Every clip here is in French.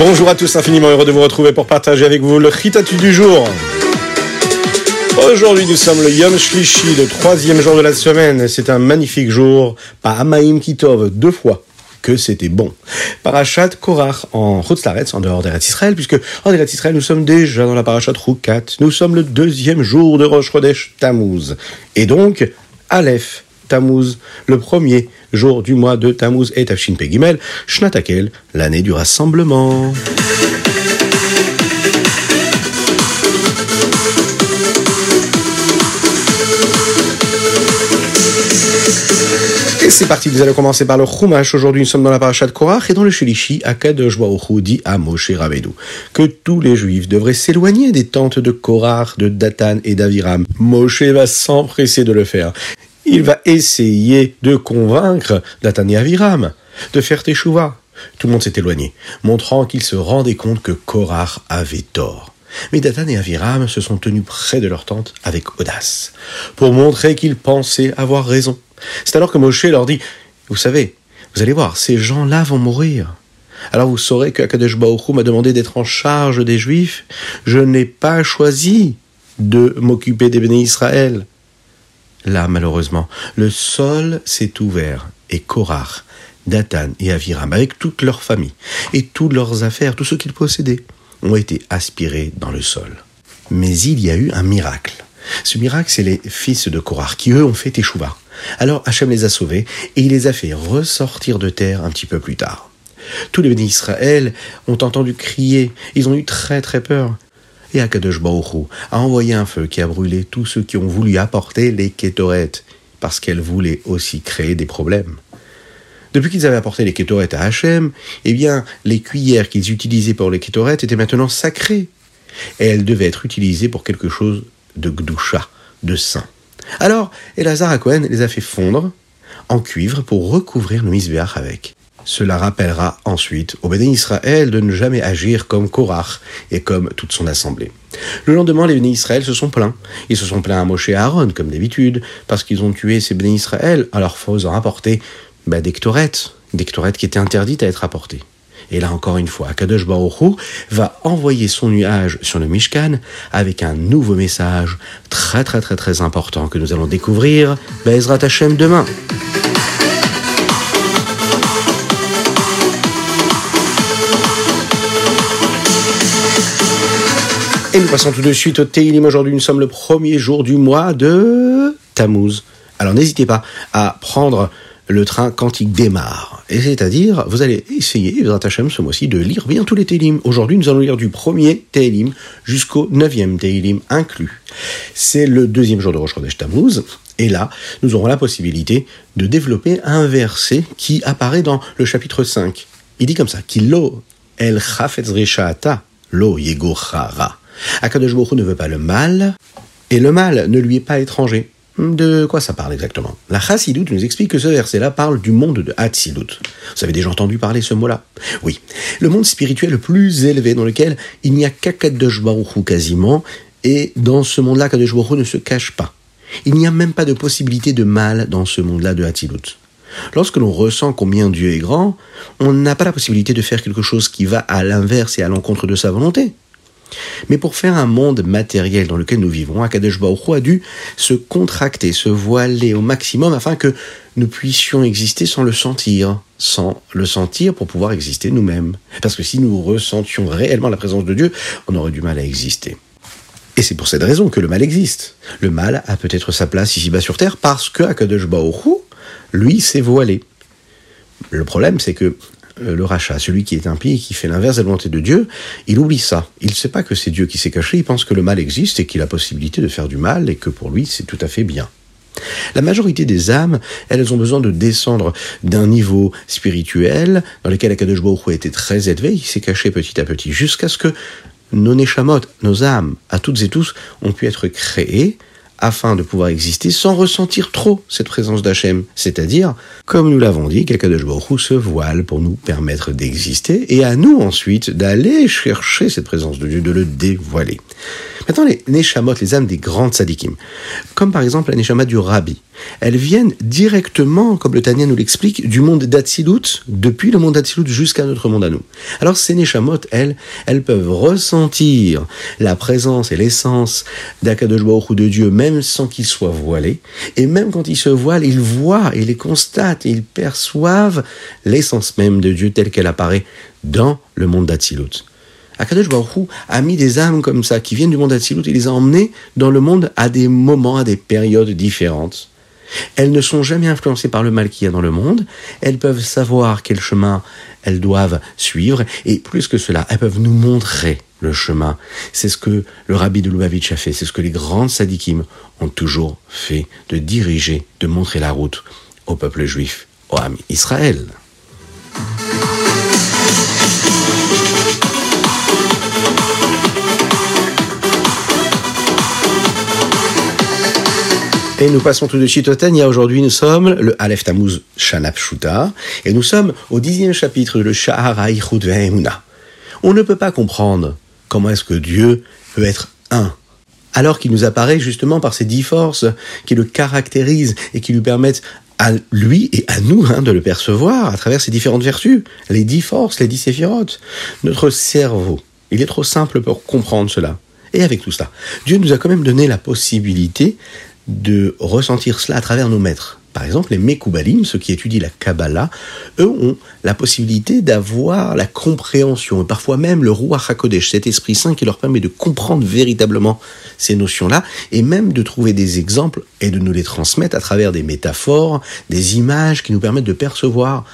Bonjour à tous, infiniment heureux de vous retrouver pour partager avec vous le Ritatu du jour. Aujourd'hui, nous sommes le Yom Shlishi, le troisième jour de la semaine. C'est un magnifique jour, par Amaim Kitov, deux fois que c'était bon. Parachat Korach en Chutzlaretz, en dehors d'Eretz Israël, puisque en Eretz Israël, nous sommes déjà dans la Parachat Rukat. Nous sommes le deuxième jour de Rosh Chodesh Tammuz. Et donc, Aleph Tammuz, le premier jour du mois de Tammuz et Tafshin Pegimel, Shnatakel, l'année du rassemblement. Et c'est parti, nous allons commencer par le Chumash. Aujourd'hui, nous sommes dans la paracha de Korach et dans le Shilishi, Akadosh Baruch dit à Moshe Rabbeinu que tous les Juifs devraient s'éloigner des tentes de Korach, de Datan et d'Aviram. Moshe va s'empresser de le faire. Il va essayer de convaincre Datan et Aviram de faire Teshuvah. Tout le monde s'est éloigné, montrant qu'ils se rendaient compte que Korach avait tort. Mais Datan et Aviram se sont tenus près de leur tente avec audace, pour montrer qu'ils pensaient avoir raison. C'est alors que Moshe leur dit, vous savez, vous allez voir, ces gens-là vont mourir. Alors vous saurez que Akadosh m'a demandé d'être en charge des Juifs. Je n'ai pas choisi de m'occuper des bénis Israël. Là, malheureusement, le sol s'est ouvert et Korach, Datan et Aviram, avec toute leur famille et toutes leurs affaires, tout ce qu'ils possédaient, ont été aspirés dans le sol. Mais il y a eu un miracle. Ce miracle, c'est les fils de Korach qui, eux, ont fait échouva. Alors Hachem les a sauvés et il les a fait ressortir de terre un petit peu plus tard. Tous les bénis Israël ont entendu crier, ils ont eu très très peur. Et Akadosh a envoyé un feu qui a brûlé tous ceux qui ont voulu apporter les kétorettes, parce qu'elles voulaient aussi créer des problèmes. Depuis qu'ils avaient apporté les kétorettes à Hachem, eh bien, les cuillères qu'ils utilisaient pour les kétorettes étaient maintenant sacrées. Et elles devaient être utilisées pour quelque chose de gdusha, de saint. Alors, Elazar Cohen les a fait fondre en cuivre pour recouvrir le misbéach avec. Cela rappellera ensuite au Béné Israël de ne jamais agir comme Korach et comme toute son assemblée. Le lendemain, les Béné Israël se sont plaints. Ils se sont plaints à Moshe et à Aaron, comme d'habitude, parce qu'ils ont tué ces Béné Israël leur faisant apporter bah, des ktorettes, des ktorettes qui étaient interdites à être apportées. Et là encore une fois, Kadosh Baruch va envoyer son nuage sur le Mishkan avec un nouveau message très très très très important que nous allons découvrir Bezrat Hashem demain. Et nous passons tout de suite au Teilim. Aujourd'hui, nous sommes le premier jour du mois de Tammuz. Alors n'hésitez pas à prendre le train quand il démarre. Et c'est-à-dire, vous allez essayer, vous Hashem, ce mois-ci, de lire bien tous les Teilim. Aujourd'hui, nous allons lire du premier Teilim jusqu'au neuvième Teilim inclus. C'est le deuxième jour de Rosh Chodesh Tammuz. Et là, nous aurons la possibilité de développer un verset qui apparaît dans le chapitre 5. Il dit comme ça, Kilo el chafetz lo Akadosh ne veut pas le mal, et le mal ne lui est pas étranger. De quoi ça parle exactement? La Chassidut nous explique que ce verset-là parle du monde de Hatzilut. Vous avez déjà entendu parler ce mot-là? Oui. Le monde spirituel le plus élevé dans lequel il n'y a qu'Akadosh Baruch quasiment, et dans ce monde-là, Kadosh Baruch ne se cache pas. Il n'y a même pas de possibilité de mal dans ce monde-là de Hatzilut. Lorsque l'on ressent combien Dieu est grand, on n'a pas la possibilité de faire quelque chose qui va à l'inverse et à l'encontre de sa volonté. Mais pour faire un monde matériel dans lequel nous vivons, Akadosh Baruch a dû se contracter, se voiler au maximum afin que nous puissions exister sans le sentir, sans le sentir pour pouvoir exister nous-mêmes. Parce que si nous ressentions réellement la présence de Dieu, on aurait du mal à exister. Et c'est pour cette raison que le mal existe. Le mal a peut-être sa place ici-bas sur Terre parce que Akadosh Baruch lui, s'est voilé. Le problème, c'est que le rachat, celui qui est impie et qui fait l'inverse de la volonté de Dieu, il oublie ça. Il ne sait pas que c'est Dieu qui s'est caché, il pense que le mal existe et qu'il a possibilité de faire du mal et que pour lui c'est tout à fait bien. La majorité des âmes, elles ont besoin de descendre d'un niveau spirituel dans lequel Akadosh Baruch a été très élevé, il s'est caché petit à petit jusqu'à ce que nos neshamot, nos âmes, à toutes et tous, ont pu être créées afin de pouvoir exister sans ressentir trop cette présence d'Hachem. C'est-à-dire, comme nous l'avons dit, qu'Akadosh Baruch se voile pour nous permettre d'exister et à nous ensuite d'aller chercher cette présence de Dieu, de le dévoiler. Maintenant, les Neshamot, les âmes des grandes sadikim, comme par exemple la Neshama du Rabbi, elles viennent directement, comme le Tanya nous l'explique, du monde d'Atsilut, depuis le monde d'Atsilut jusqu'à notre monde à nous. Alors ces Neshamot, elles, elles peuvent ressentir la présence et l'essence d'Akadosh ou de Dieu, même sans qu'il soit voilé, et même quand il se voile, ils voient, ils les constatent, ils perçoivent l'essence même de Dieu telle qu'elle apparaît dans le monde d'Atsilut. Akadosh Baruch a mis des âmes comme ça, qui viennent du monde d'Atsilut, et les a emmenées dans le monde à des moments, à des périodes différentes. Elles ne sont jamais influencées par le mal qu'il y a dans le monde, elles peuvent savoir quel chemin elles doivent suivre, et plus que cela, elles peuvent nous montrer le chemin. C'est ce que le rabbi de Lubavitch a fait, c'est ce que les grandes sadikim ont toujours fait, de diriger, de montrer la route au peuple juif, au âme Israël. Et nous passons tout de suite au Tania. Aujourd'hui, nous sommes le Aleph Tammuz Shanap Shuta, et nous sommes au dixième chapitre de Shahar Ve'emuna. On ne peut pas comprendre comment est-ce que Dieu peut être un, alors qu'il nous apparaît justement par ces dix forces qui le caractérisent et qui lui permettent à lui et à nous hein, de le percevoir à travers ces différentes vertus, les dix forces, les dix séphirotes. Notre cerveau, il est trop simple pour comprendre cela. Et avec tout cela, Dieu nous a quand même donné la possibilité de ressentir cela à travers nos maîtres. Par exemple, les Mekoubalim, ceux qui étudient la Kabbalah, eux ont la possibilité d'avoir la compréhension, et parfois même le Ruach HaKodesh, cet Esprit Saint qui leur permet de comprendre véritablement ces notions-là, et même de trouver des exemples et de nous les transmettre à travers des métaphores, des images qui nous permettent de percevoir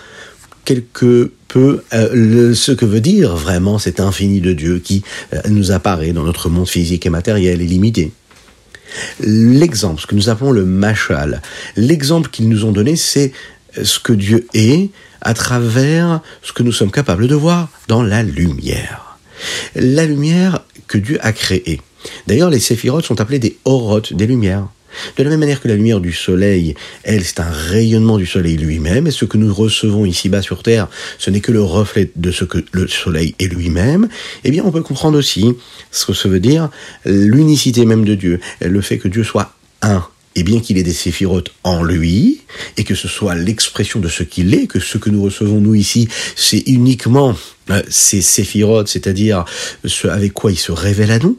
quelque peu euh, ce que veut dire vraiment cet infini de Dieu qui euh, nous apparaît dans notre monde physique et matériel et limité. L'exemple, ce que nous appelons le machal, l'exemple qu'ils nous ont donné, c'est ce que Dieu est à travers ce que nous sommes capables de voir dans la lumière. La lumière que Dieu a créée. D'ailleurs, les séphirotes sont appelés des orotes, des lumières. De la même manière que la lumière du soleil, elle, c'est un rayonnement du soleil lui-même, et ce que nous recevons ici-bas sur Terre, ce n'est que le reflet de ce que le soleil est lui-même, eh bien, on peut comprendre aussi ce que ça veut dire l'unicité même de Dieu, le fait que Dieu soit un, et bien qu'il ait des séphirotes en lui, et que ce soit l'expression de ce qu'il est, que ce que nous recevons nous ici, c'est uniquement euh, ces séphirotes, c'est-à-dire ce avec quoi il se révèle à nous,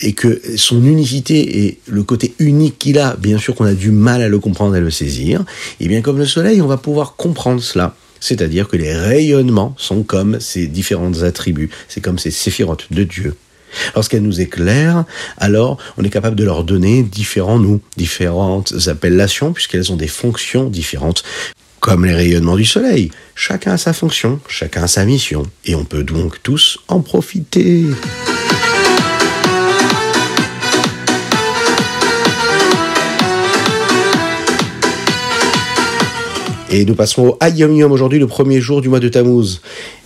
et que son unicité et le côté unique qu'il a, bien sûr qu'on a du mal à le comprendre, à le saisir, et bien comme le soleil, on va pouvoir comprendre cela. C'est-à-dire que les rayonnements sont comme ces différents attributs, c'est comme ces séphirotes de Dieu. Lorsqu'elles nous éclairent, alors on est capable de leur donner différents noms, différentes appellations, puisqu'elles ont des fonctions différentes, comme les rayonnements du soleil. Chacun a sa fonction, chacun a sa mission, et on peut donc tous en profiter. Et nous passons au Ayom Yom aujourd'hui, le premier jour du mois de Tammuz.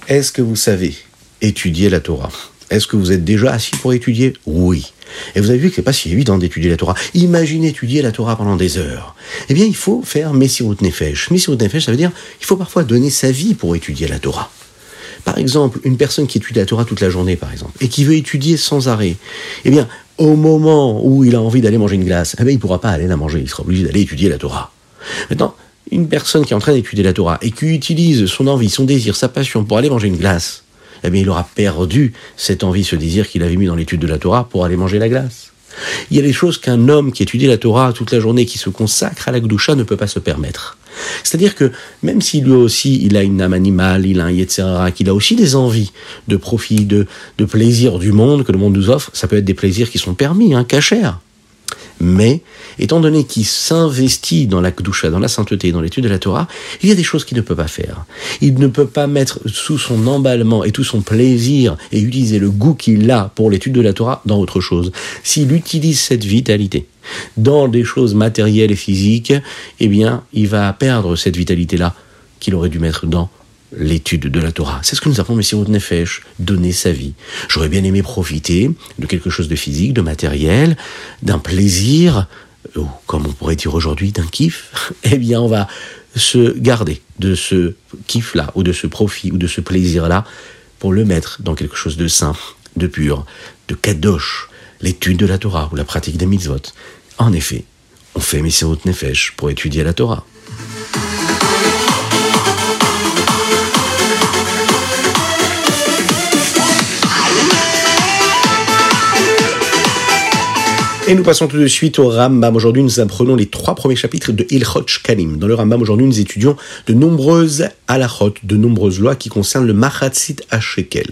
Est-ce que vous savez étudier la Torah? Est-ce que vous êtes déjà assis pour étudier? Oui. Et vous avez vu que c'est pas si évident d'étudier la Torah. Imaginez étudier la Torah pendant des heures. Eh bien, il faut faire Messirut Nefesh. Messirut Nefesh, ça veut dire il faut parfois donner sa vie pour étudier la Torah. Par exemple, une personne qui étudie la Torah toute la journée, par exemple, et qui veut étudier sans arrêt, eh bien, au moment où il a envie d'aller manger une glace, eh bien, il pourra pas aller la manger. Il sera obligé d'aller étudier la Torah. Maintenant, une personne qui est en train d'étudier la Torah et qui utilise son envie, son désir, sa passion pour aller manger une glace, eh bien, il aura perdu cette envie, ce désir qu'il avait mis dans l'étude de la Torah pour aller manger la glace. Il y a des choses qu'un homme qui étudie la Torah toute la journée, qui se consacre à la Gdusha, ne peut pas se permettre. C'est-à-dire que même si lui aussi il a une âme animale, il a un etc., qu'il a aussi des envies de profit, de, de plaisir du monde que le monde nous offre, ça peut être des plaisirs qui sont permis, hein, cachers. Mais, étant donné qu'il s'investit dans la Kdusha, dans la sainteté, dans l'étude de la Torah, il y a des choses qu'il ne peut pas faire. Il ne peut pas mettre sous son emballement et tout son plaisir et utiliser le goût qu'il a pour l'étude de la Torah dans autre chose. S'il utilise cette vitalité dans des choses matérielles et physiques, eh bien, il va perdre cette vitalité-là qu'il aurait dû mettre dans l'étude de la Torah. C'est ce que nous appelons Messirut Nefesh, donner sa vie. J'aurais bien aimé profiter de quelque chose de physique, de matériel, d'un plaisir, ou comme on pourrait dire aujourd'hui, d'un kiff. Eh bien, on va se garder de ce kiff-là, ou de ce profit, ou de ce plaisir-là, pour le mettre dans quelque chose de sain, de pur, de kadosh, l'étude de la Torah ou la pratique des mitzvot. En effet, on fait Messiot Nefesh pour étudier la Torah. Et nous passons tout de suite au Rambam. Aujourd'hui, nous apprenons les trois premiers chapitres de Ilchot Shkalim. Dans le Rambam, aujourd'hui, nous étudions de nombreuses halachot, de nombreuses lois qui concernent le Machatzit Shekel.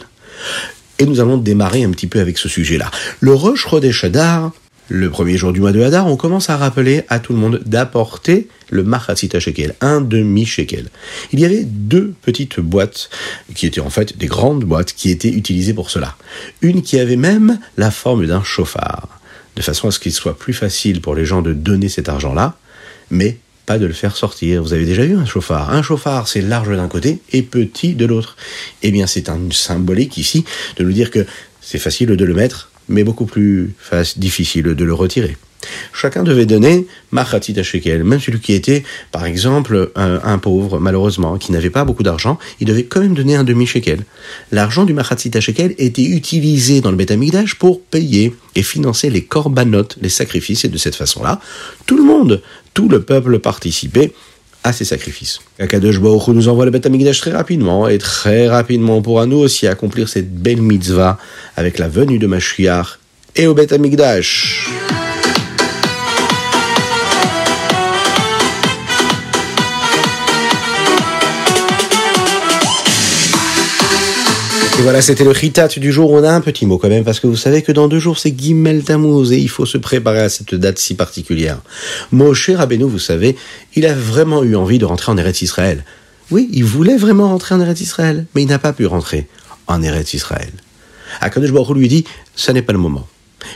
Et nous allons démarrer un petit peu avec ce sujet-là. Le Rosh Chodesh Adar, le premier jour du mois de Hadar, on commence à rappeler à tout le monde d'apporter le Machatzit Shekel, un demi-shekel. Il y avait deux petites boîtes, qui étaient en fait des grandes boîtes, qui étaient utilisées pour cela. Une qui avait même la forme d'un chauffard de façon à ce qu'il soit plus facile pour les gens de donner cet argent-là, mais pas de le faire sortir. Vous avez déjà vu un chauffard Un chauffard, c'est large d'un côté et petit de l'autre. Eh bien, c'est un symbolique ici de nous dire que c'est facile de le mettre, mais beaucoup plus difficile de le retirer. Chacun devait donner machatit shekel. Même celui qui était, par exemple, un, pauvre, malheureusement, qui n'avait pas beaucoup d'argent, il devait quand même donner un demi-shekel. L'argent du machatit shekel était utilisé dans le Beth pour payer et financer les korbanot, les sacrifices, et de cette façon-là, tout le monde, tout le peuple participait à ces sacrifices. Akadosh Baruch nous envoie le Beth très rapidement, et très rapidement pourra nous aussi accomplir cette belle mitzvah avec la venue de Mashiach et au Beth Et voilà, c'était le Ritat du jour. On a un petit mot quand même, parce que vous savez que dans deux jours, c'est Gimel Tammuz, et il faut se préparer à cette date si particulière. Moshe Rabbeinu, vous savez, il a vraiment eu envie de rentrer en Eretz Israël. Oui, il voulait vraiment rentrer en Eretz Israël, mais il n'a pas pu rentrer en Eretz Israël. Akadosh Baruch lui dit, ça n'est pas le moment.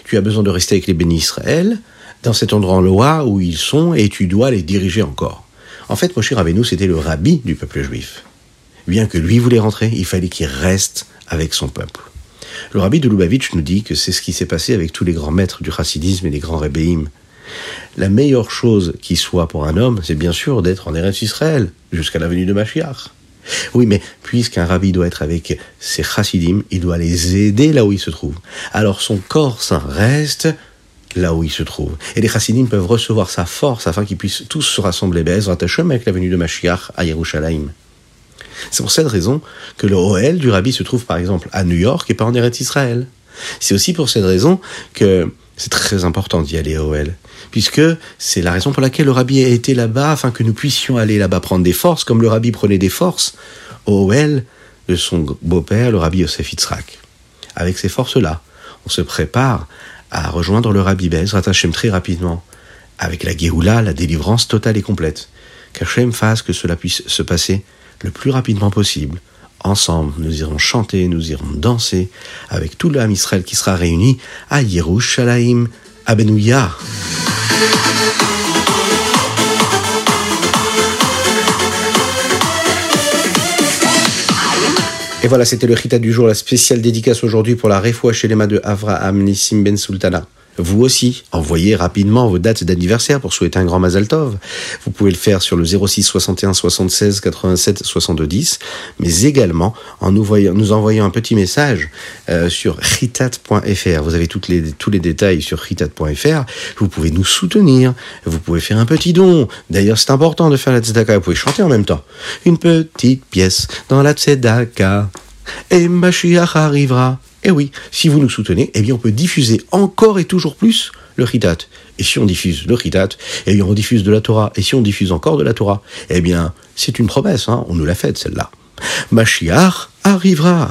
Tu as besoin de rester avec les bénis Israël, dans cet endroit où ils sont, et tu dois les diriger encore. En fait, Moshe Rabbeinu, c'était le rabbi du peuple juif bien que lui voulait rentrer, il fallait qu'il reste avec son peuple. Le rabbi de Lubavitch nous dit que c'est ce qui s'est passé avec tous les grands maîtres du chassidisme et les grands rébéim. La meilleure chose qui soit pour un homme, c'est bien sûr d'être en Eretz Israël, jusqu'à la venue de Mashiach. Oui, mais puisqu'un rabbi doit être avec ses chassidim, il doit les aider là où il se trouve. Alors son corps saint reste là où il se trouve. Et les chassidim peuvent recevoir sa force afin qu'ils puissent tous se rassembler Be'ezrat Hashem avec la venue de Mashiach à Yerushalayim. C'est pour cette raison que le OL du rabbi se trouve par exemple à New York et pas en Eretz Israël. C'est aussi pour cette raison que c'est très important d'y aller au OL, puisque c'est la raison pour laquelle le rabbi a été là-bas, afin que nous puissions aller là-bas prendre des forces, comme le rabbi prenait des forces au OL de son beau-père, le rabbi Yosef Yitzhak. Avec ces forces-là, on se prépare à rejoindre le rabbi Bez, Ratachem très rapidement, avec la Géoula, la délivrance totale et complète. Qu'Hachem fasse que cela puisse se passer le plus rapidement possible. Ensemble, nous irons chanter, nous irons danser avec tout l'âme Israël qui sera réuni à Yerushalayim, à. Et voilà, c'était le Rita du jour, la spéciale dédicace aujourd'hui pour la Refoua chez les de Avraham Nissim Ben Sultana. Vous aussi, envoyez rapidement vos dates d'anniversaire pour souhaiter un grand Mazal Tov. Vous pouvez le faire sur le 06 61 76 87 62 mais également en nous, nous envoyant un petit message euh, sur ritat.fr. Vous avez toutes les, tous les détails sur ritat.fr. Vous pouvez nous soutenir. Vous pouvez faire un petit don. D'ailleurs, c'est important de faire la tzedaka. Vous pouvez chanter en même temps. Une petite pièce dans la tzedaka. Et Mashiach arrivera. Et eh oui, si vous nous soutenez, eh bien on peut diffuser encore et toujours plus le Ritat. Et si on diffuse le Ritat, eh bien on diffuse de la Torah. Et si on diffuse encore de la Torah, eh bien c'est une promesse, hein, on nous l'a faite celle-là. Mashiach arrivera.